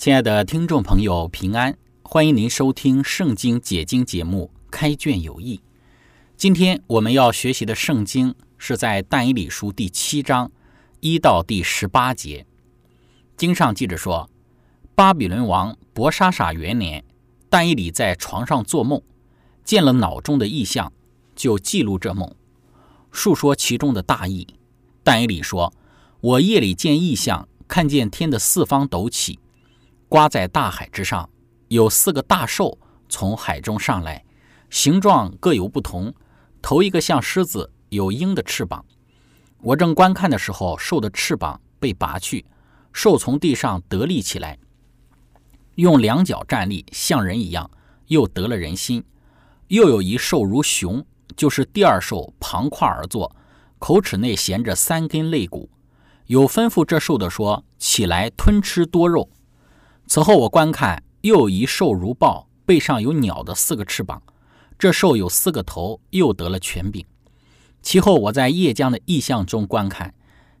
亲爱的听众朋友，平安！欢迎您收听《圣经解经》节目《开卷有益》。今天我们要学习的圣经是在但以理书第七章一到第十八节。经上记着说，巴比伦王伯沙撒元年，但以理在床上做梦，见了脑中的异象，就记录这梦，述说其中的大意。但以理说：“我夜里见异象，看见天的四方抖起。”刮在大海之上，有四个大兽从海中上来，形状各有不同。头一个像狮子，有鹰的翅膀。我正观看的时候，兽的翅膀被拔去，兽从地上得立起来，用两脚站立，像人一样，又得了人心。又有一兽如熊，就是第二兽，旁跨而坐，口齿内衔着三根肋骨。有吩咐这兽的说：“起来吞吃多肉。”此后我观看，又一兽如豹，背上有鸟的四个翅膀。这兽有四个头，又得了权柄。其后我在夜江的异象中观看，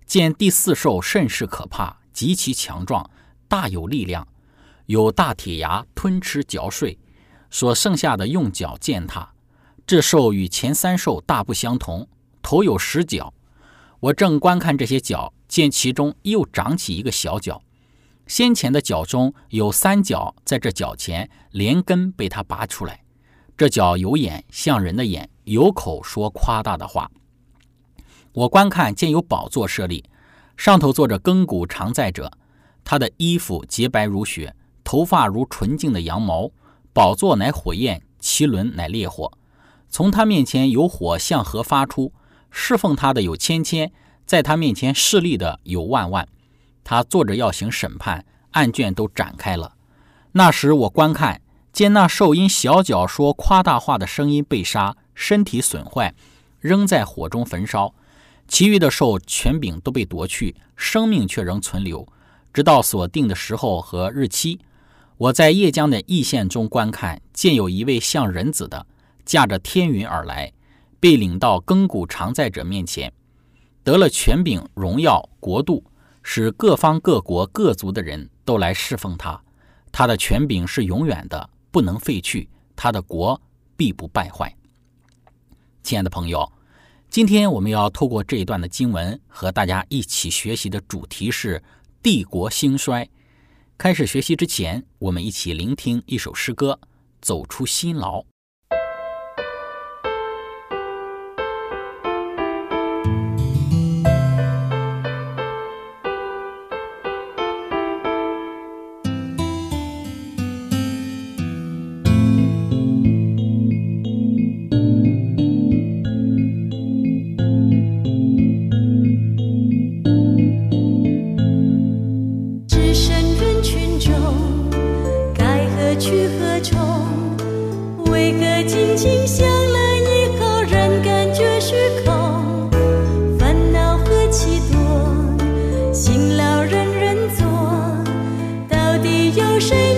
见第四兽甚是可怕，极其强壮，大有力量，有大铁牙吞吃嚼碎，所剩下的用脚践踏。这兽与前三兽大不相同，头有十角。我正观看这些角，见其中又长起一个小角。先前的脚中有三角，在这脚前连根被他拔出来。这脚有眼，像人的眼；有口，说夸大的话。我观看，见有宝座设立，上头坐着亘古常在者。他的衣服洁白如雪，头发如纯净的羊毛。宝座乃火焰，其轮乃烈火。从他面前有火向河发出，侍奉他的有千千，在他面前侍立的有万万。他坐着要行审判，案卷都展开了。那时我观看，见那兽因小脚说夸大话的声音被杀，身体损坏，扔在火中焚烧；其余的兽权柄都被夺去，生命却仍存留，直到所定的时候和日期。我在夜江的异县中观看，见有一位像人子的，驾着天云而来，被领到亘古常在者面前，得了权柄、荣耀、国度。使各方各国各族的人都来侍奉他，他的权柄是永远的，不能废去，他的国必不败坏。亲爱的朋友，今天我们要透过这一段的经文和大家一起学习的主题是帝国兴衰。开始学习之前，我们一起聆听一首诗歌，走出辛劳。谁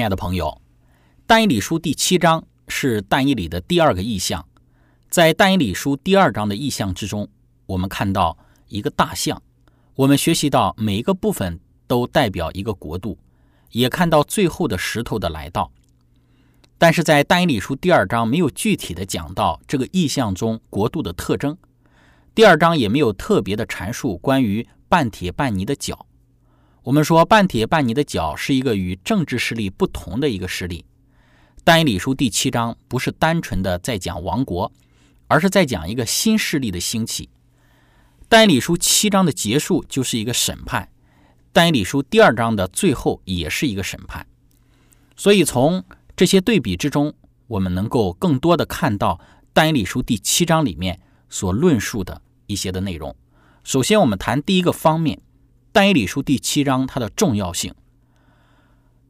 亲爱的朋友，但以理书第七章是但以理的第二个意象。在但以理书第二章的意象之中，我们看到一个大象，我们学习到每一个部分都代表一个国度，也看到最后的石头的来到。但是在但以理书第二章没有具体的讲到这个意象中国度的特征，第二章也没有特别的阐述关于半铁半泥的脚。我们说半铁半泥的角是一个与政治势力不同的一个势力。但以理书第七章不是单纯的在讲王国，而是在讲一个新势力的兴起。但以理书七章的结束就是一个审判，但以理书第二章的最后也是一个审判。所以从这些对比之中，我们能够更多的看到但以理书第七章里面所论述的一些的内容。首先，我们谈第一个方面。但以理书第七章它的重要性，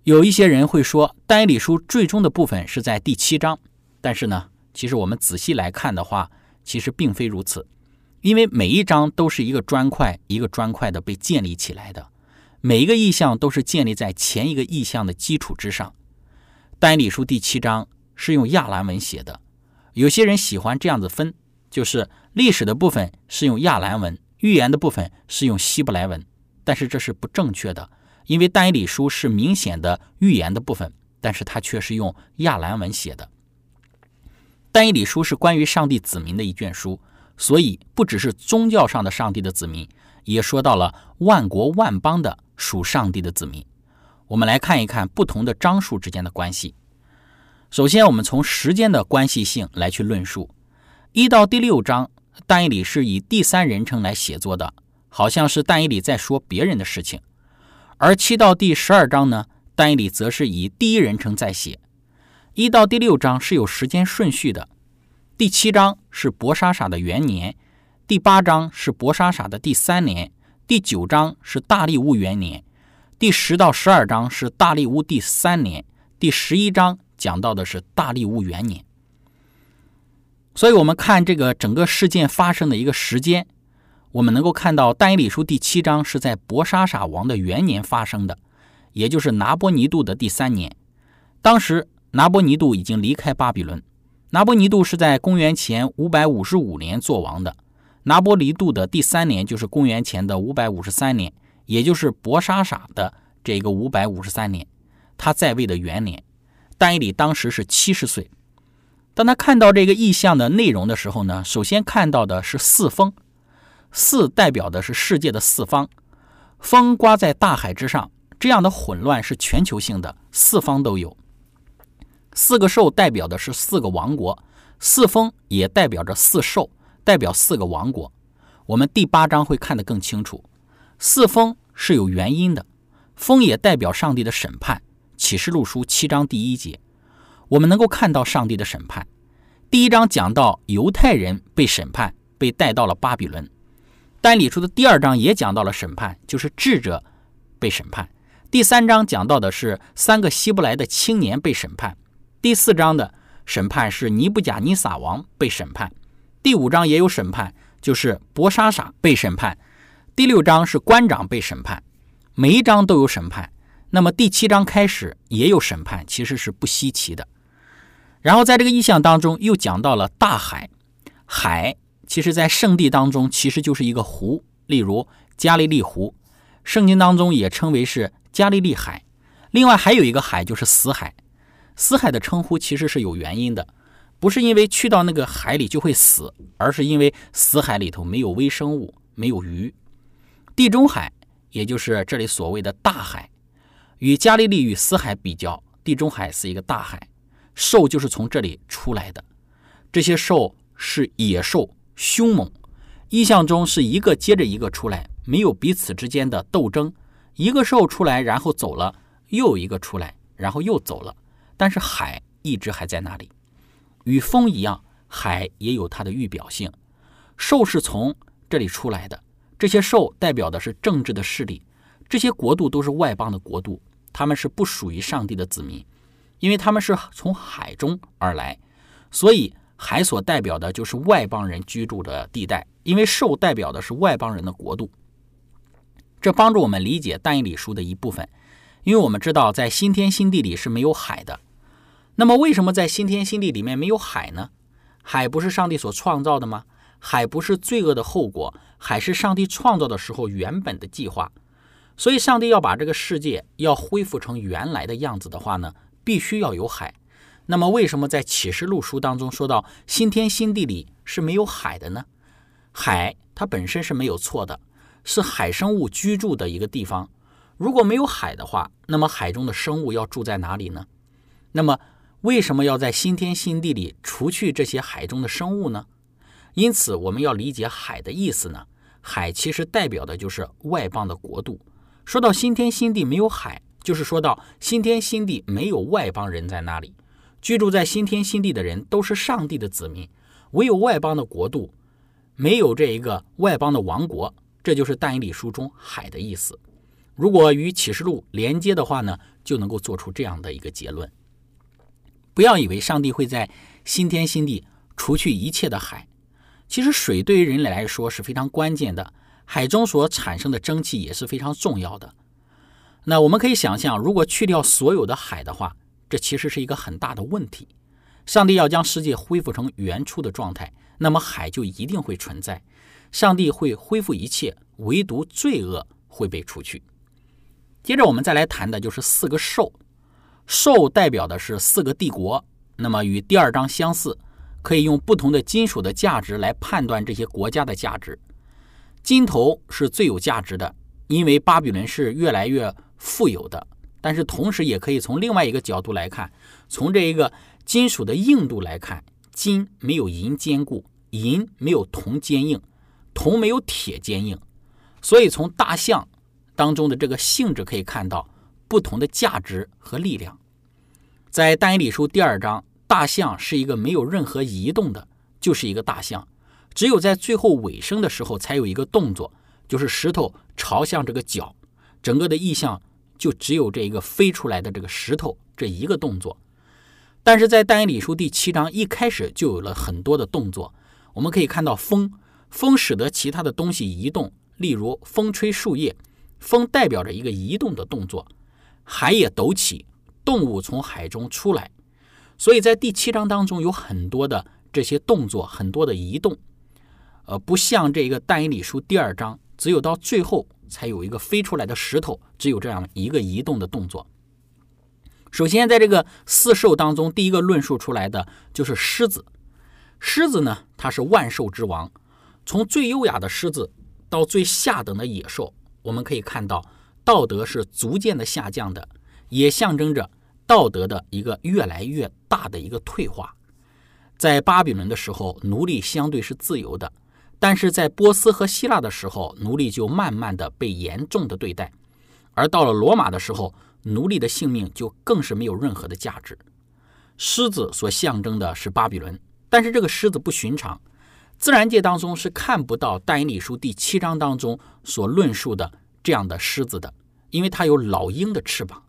有一些人会说，但以理书最终的部分是在第七章，但是呢，其实我们仔细来看的话，其实并非如此，因为每一章都是一个砖块一个砖块的被建立起来的，每一个意象都是建立在前一个意象的基础之上。单理书第七章是用亚兰文写的，有些人喜欢这样子分，就是历史的部分是用亚兰文，预言的部分是用希伯来文。但是这是不正确的，因为但以理书是明显的预言的部分，但是它却是用亚兰文写的。但以理书是关于上帝子民的一卷书，所以不只是宗教上的上帝的子民，也说到了万国万邦的属上帝的子民。我们来看一看不同的章数之间的关系。首先，我们从时间的关系性来去论述，一到第六章，但以理是以第三人称来写作的。好像是但以理在说别人的事情，而七到第十二章呢，但以理则是以第一人称在写。一到第六章是有时间顺序的，第七章是博莎莎的元年，第八章是博莎莎的第三年，第九章是大力乌元年，第十到十二章是大力乌第三年，第十一章讲到的是大力乌元年。所以，我们看这个整个事件发生的一个时间。我们能够看到，但以理书第七章是在伯沙撒王的元年发生的，也就是拿波尼度的第三年。当时拿波尼度已经离开巴比伦。拿波尼度是在公元前五百五十五年做王的。拿波尼度的第三年就是公元前的五百五十三年，也就是伯沙撒的这个五百五十三年，他在位的元年。但以理当时是七十岁。当他看到这个意象的内容的时候呢，首先看到的是四风。四代表的是世界的四方，风刮在大海之上，这样的混乱是全球性的，四方都有。四个兽代表的是四个王国，四风也代表着四兽，代表四个王国。我们第八章会看得更清楚。四风是有原因的，风也代表上帝的审判。启示录书七章第一节，我们能够看到上帝的审判。第一章讲到犹太人被审判，被带到了巴比伦。但理书的第二章也讲到了审判，就是智者被审判。第三章讲到的是三个希伯来的青年被审判。第四章的审判是尼布甲尼撒王被审判。第五章也有审判，就是博沙撒被审判。第六章是官长被审判。每一章都有审判。那么第七章开始也有审判，其实是不稀奇的。然后在这个意象当中又讲到了大海，海。其实，在圣地当中，其实就是一个湖，例如加利利湖，圣经当中也称为是加利利海。另外还有一个海就是死海，死海的称呼其实是有原因的，不是因为去到那个海里就会死，而是因为死海里头没有微生物，没有鱼。地中海，也就是这里所谓的大海，与加利利与死海比较，地中海是一个大海，兽就是从这里出来的，这些兽是野兽。凶猛，意象中是一个接着一个出来，没有彼此之间的斗争。一个兽出来，然后走了，又一个出来，然后又走了。但是海一直还在那里，与风一样，海也有它的预表性。兽是从这里出来的，这些兽代表的是政治的势力，这些国度都是外邦的国度，他们是不属于上帝的子民，因为他们是从海中而来，所以。海所代表的就是外邦人居住的地带，因为兽代表的是外邦人的国度。这帮助我们理解但以理书的一部分，因为我们知道在新天新地里是没有海的。那么为什么在新天新地里面没有海呢？海不是上帝所创造的吗？海不是罪恶的后果，海是上帝创造的时候原本的计划。所以，上帝要把这个世界要恢复成原来的样子的话呢，必须要有海。那么，为什么在启示录书当中说到新天新地里是没有海的呢？海它本身是没有错的，是海生物居住的一个地方。如果没有海的话，那么海中的生物要住在哪里呢？那么，为什么要在新天新地里除去这些海中的生物呢？因此，我们要理解海的意思呢。海其实代表的就是外邦的国度。说到新天新地没有海，就是说到新天新地没有外邦人在那里。居住在新天新地的人都是上帝的子民，唯有外邦的国度，没有这一个外邦的王国。这就是但以理书中“海”的意思。如果与启示录连接的话呢，就能够做出这样的一个结论：不要以为上帝会在新天新地除去一切的海，其实水对于人类来说是非常关键的，海中所产生的蒸汽也是非常重要的。那我们可以想象，如果去掉所有的海的话，这其实是一个很大的问题。上帝要将世界恢复成原初的状态，那么海就一定会存在。上帝会恢复一切，唯独罪恶会被除去。接着我们再来谈的就是四个兽，兽代表的是四个帝国，那么与第二章相似，可以用不同的金属的价值来判断这些国家的价值。金头是最有价值的，因为巴比伦是越来越富有的。但是同时也可以从另外一个角度来看，从这一个金属的硬度来看，金没有银坚固，银没有铜坚硬，铜没有铁坚硬，所以从大象当中的这个性质可以看到不同的价值和力量。在但以理书第二章，大象是一个没有任何移动的，就是一个大象，只有在最后尾声的时候才有一个动作，就是石头朝向这个角，整个的意象。就只有这一个飞出来的这个石头这一个动作，但是在但以理书第七章一开始就有了很多的动作。我们可以看到风，风使得其他的东西移动，例如风吹树叶，风代表着一个移动的动作。海也抖起，动物从海中出来。所以在第七章当中有很多的这些动作，很多的移动，呃，不像这个但以理书第二章，只有到最后。才有一个飞出来的石头，只有这样一个移动的动作。首先，在这个四兽当中，第一个论述出来的就是狮子。狮子呢，它是万兽之王。从最优雅的狮子到最下等的野兽，我们可以看到道德是逐渐的下降的，也象征着道德的一个越来越大的一个退化。在巴比伦的时候，奴隶相对是自由的。但是在波斯和希腊的时候，奴隶就慢慢的被严重的对待；而到了罗马的时候，奴隶的性命就更是没有任何的价值。狮子所象征的是巴比伦，但是这个狮子不寻常，自然界当中是看不到《但以理书》第七章当中所论述的这样的狮子的，因为它有老鹰的翅膀。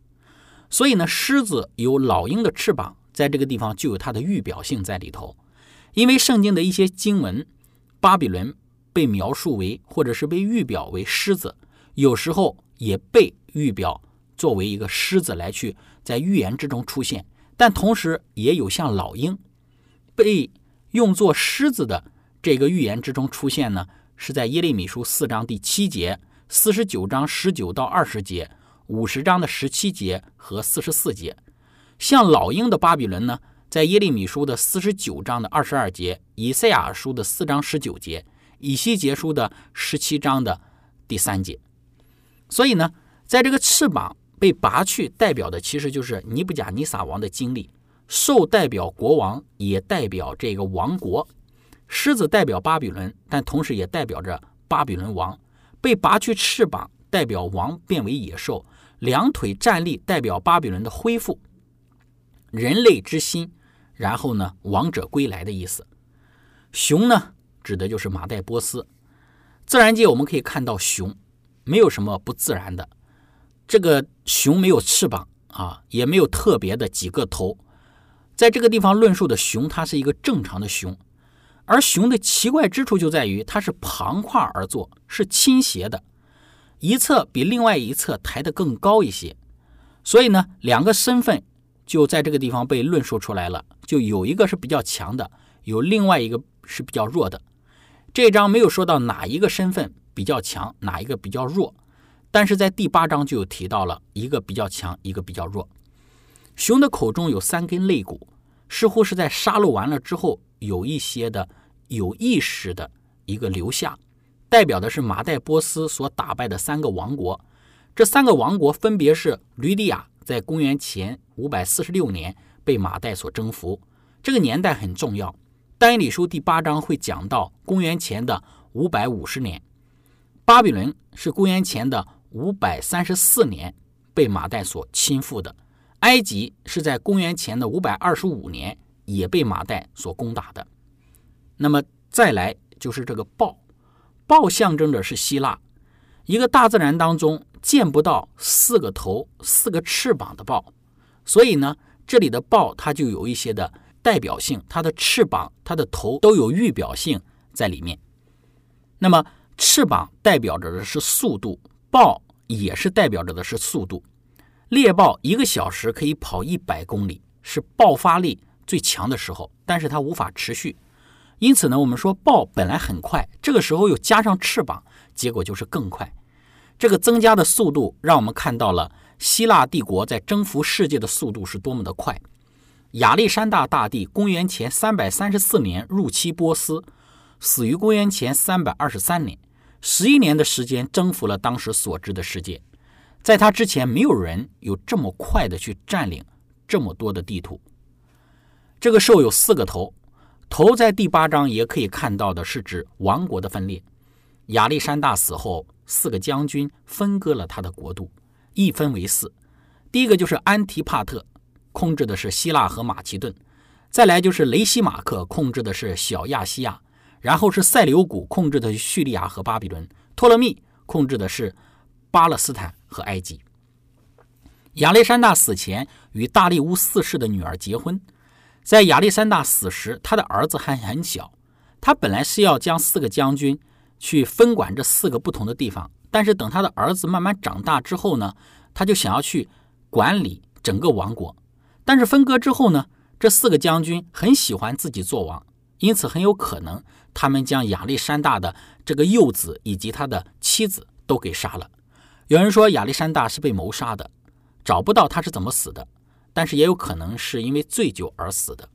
所以呢，狮子有老鹰的翅膀，在这个地方就有它的预表性在里头。因为圣经的一些经文，巴比伦被描述为或者是被预表为狮子，有时候也被预表作为一个狮子来去在预言之中出现，但同时也有像老鹰被用作狮子的这个预言之中出现呢，是在耶利米书四章第七节、四十九章十九到二十节。五十章的十七节和四十四节，像老鹰的巴比伦呢，在耶利米书的四十九章的二十二节，以赛亚书的四章十九节，以西结书的十七章的第三节。所以呢，在这个翅膀被拔去，代表的其实就是尼布甲尼撒王的经历。兽代表国王，也代表这个王国；狮子代表巴比伦，但同时也代表着巴比伦王被拔去翅膀，代表王变为野兽。两腿站立，代表巴比伦的恢复，人类之心，然后呢，王者归来的意思。熊呢，指的就是马代波斯。自然界我们可以看到熊，没有什么不自然的。这个熊没有翅膀啊，也没有特别的几个头。在这个地方论述的熊，它是一个正常的熊。而熊的奇怪之处就在于，它是旁跨而坐，是倾斜的。一侧比另外一侧抬得更高一些，所以呢，两个身份就在这个地方被论述出来了。就有一个是比较强的，有另外一个是比较弱的。这章没有说到哪一个身份比较强，哪一个比较弱，但是在第八章就有提到了一个比较强，一个比较弱。熊的口中有三根肋骨，似乎是在杀戮完了之后有一些的有意识的一个留下。代表的是马代波斯所打败的三个王国，这三个王国分别是吕底亚，在公元前五百四十六年被马代所征服，这个年代很重要。但以理书第八章会讲到公元前的五百五十年，巴比伦是公元前的五百三十四年被马代所侵覆的，埃及是在公元前的五百二十五年也被马代所攻打的。那么再来就是这个豹。豹象征着是希腊，一个大自然当中见不到四个头、四个翅膀的豹，所以呢，这里的豹它就有一些的代表性，它的翅膀、它的头都有预表性在里面。那么，翅膀代表着的是速度，豹也是代表着的是速度。猎豹一个小时可以跑一百公里，是爆发力最强的时候，但是它无法持续。因此呢，我们说豹本来很快，这个时候又加上翅膀，结果就是更快。这个增加的速度，让我们看到了希腊帝国在征服世界的速度是多么的快。亚历山大大帝公元前三百三十四年入侵波斯，死于公元前三百二十三年，十一年的时间征服了当时所知的世界。在他之前，没有人有这么快的去占领这么多的地图。这个兽有四个头。头在第八章也可以看到的是指王国的分裂。亚历山大死后，四个将军分割了他的国度，一分为四。第一个就是安提帕特，控制的是希腊和马其顿；再来就是雷西马克，控制的是小亚细亚；然后是塞琉古，控制的叙利亚和巴比伦；托勒密控制的是巴勒斯坦和埃及。亚历山大死前与大利乌四世的女儿结婚。在亚历山大死时，他的儿子还很小。他本来是要将四个将军去分管这四个不同的地方，但是等他的儿子慢慢长大之后呢，他就想要去管理整个王国。但是分割之后呢，这四个将军很喜欢自己做王，因此很有可能他们将亚历山大的这个幼子以及他的妻子都给杀了。有人说亚历山大是被谋杀的，找不到他是怎么死的。但是也有可能是因为醉酒而死的。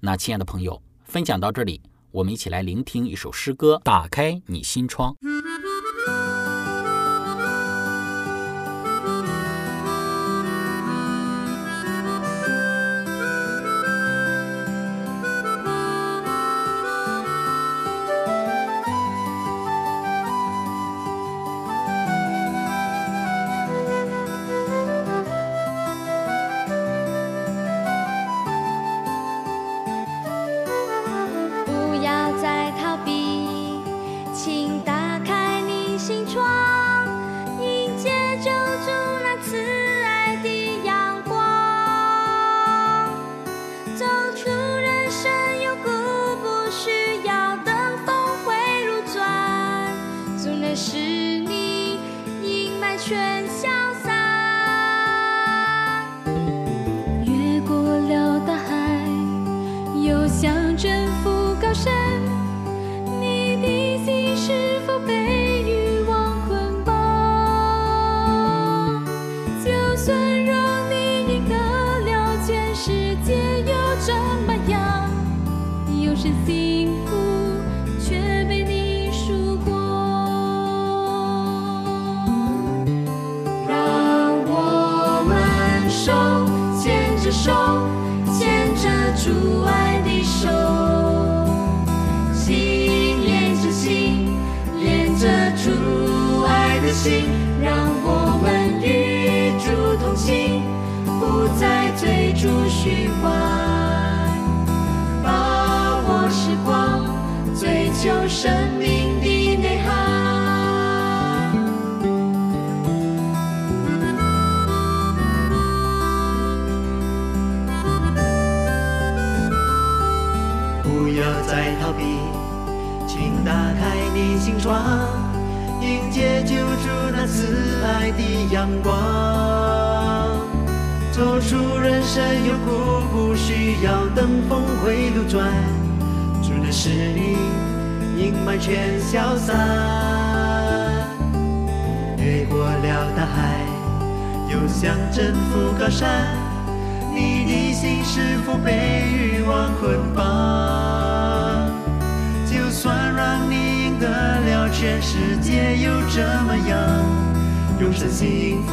那亲爱的朋友，分享到这里，我们一起来聆听一首诗歌，打开你心窗。真让你赢得了全世界又怎么样？有时幸福却被你输过。让我们手牵着手，牵着主爱的手，心连着心，连着主爱的心。追逐虚幻，把握时光，追求生命的内涵。不要再逃避，请打开你心窗，迎接救主那慈爱的阳光。走出人生有苦，不需要等峰回路转，主的使你阴霾全消散。越过了大海，又想征服高山。你的心是否被欲望捆绑？就算让你赢得了全世界，又怎么样？永生幸福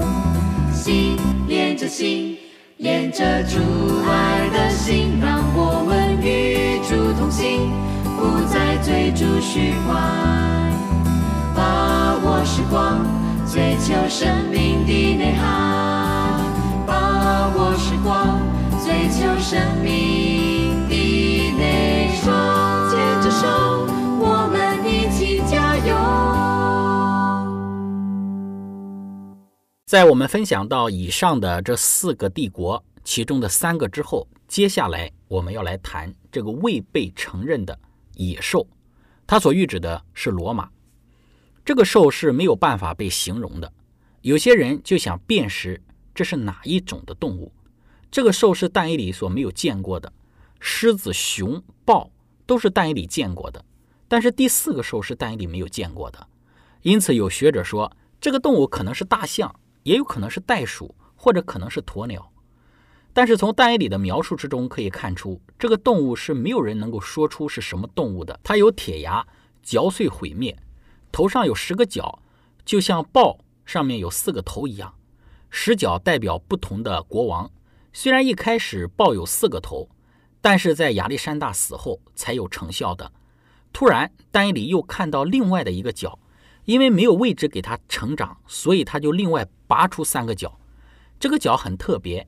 心连着心，连着主爱的心，让我们与主同行，不再追逐虚幻，把握时光，追求生命的内涵，把握时光，追求生命在我们分享到以上的这四个帝国，其中的三个之后，接下来我们要来谈这个未被承认的野兽，它所喻指的是罗马。这个兽是没有办法被形容的，有些人就想辨识这是哪一种的动物。这个兽是但以理所没有见过的，狮子、熊、豹都是但以理见过的，但是第四个兽是但以理没有见过的。因此，有学者说，这个动物可能是大象。也有可能是袋鼠，或者可能是鸵鸟。但是从但以理的描述之中可以看出，这个动物是没有人能够说出是什么动物的。它有铁牙，嚼碎毁灭，头上有十个角，就像豹上面有四个头一样。十角代表不同的国王。虽然一开始豹有四个头，但是在亚历山大死后才有成效的。突然，但以理又看到另外的一个角。因为没有位置给它成长，所以它就另外拔出三个角。这个角很特别，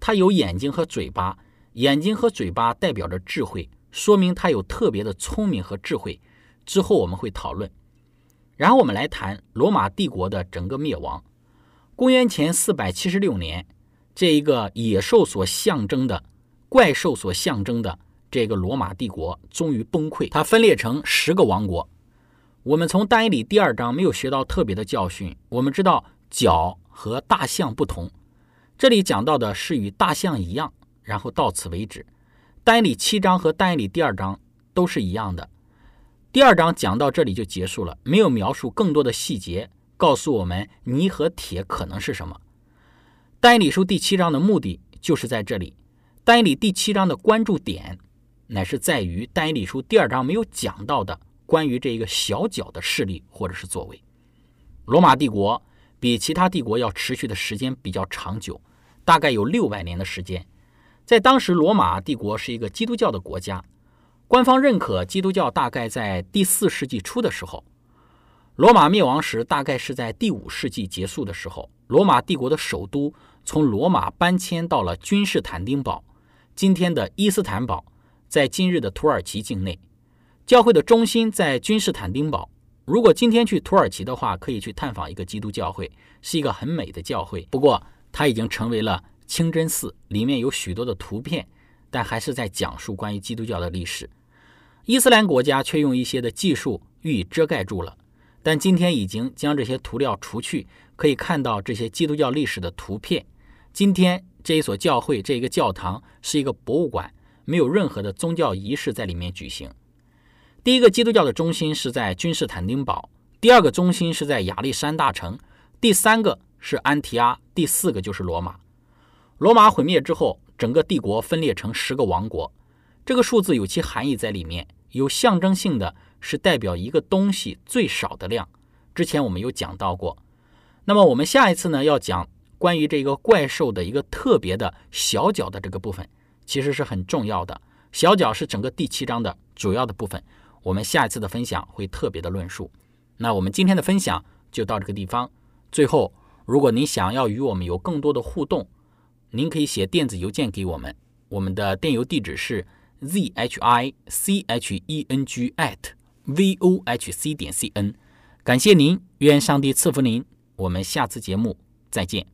它有眼睛和嘴巴，眼睛和嘴巴代表着智慧，说明它有特别的聪明和智慧。之后我们会讨论。然后我们来谈罗马帝国的整个灭亡。公元前四百七十六年，这一个野兽所象征的怪兽所象征的这个罗马帝国终于崩溃，它分裂成十个王国。我们从但以理第二章没有学到特别的教训。我们知道角和大象不同，这里讲到的是与大象一样，然后到此为止。但以理七章和但以理第二章都是一样的。第二章讲到这里就结束了，没有描述更多的细节，告诉我们泥和铁可能是什么。但以理书第七章的目的就是在这里。但以理第七章的关注点乃是在于但以理书第二章没有讲到的。关于这一个小角的势力或者是作为，罗马帝国比其他帝国要持续的时间比较长久，大概有六百年的时间。在当时，罗马帝国是一个基督教的国家，官方认可基督教大概在第四世纪初的时候。罗马灭亡时大概是在第五世纪结束的时候。罗马帝国的首都从罗马搬迁到了君士坦丁堡，今天的伊斯坦堡，在今日的土耳其境内。教会的中心在君士坦丁堡。如果今天去土耳其的话，可以去探访一个基督教会，是一个很美的教会。不过，它已经成为了清真寺，里面有许多的图片，但还是在讲述关于基督教的历史。伊斯兰国家却用一些的技术予以遮盖住了。但今天已经将这些涂料除去，可以看到这些基督教历史的图片。今天这一所教会，这一个教堂是一个博物馆，没有任何的宗教仪式在里面举行。第一个基督教的中心是在君士坦丁堡，第二个中心是在亚历山大城，第三个是安提阿，第四个就是罗马。罗马毁灭之后，整个帝国分裂成十个王国。这个数字有其含义在里面，有象征性的。是代表一个东西最少的量。之前我们有讲到过。那么我们下一次呢要讲关于这个怪兽的一个特别的小角的这个部分，其实是很重要的。小角是整个第七章的主要的部分。我们下一次的分享会特别的论述。那我们今天的分享就到这个地方。最后，如果您想要与我们有更多的互动，您可以写电子邮件给我们。我们的电邮地址是 z h i c h e n g at vohc 点 cn，感谢您，愿上帝赐福您，我们下次节目再见。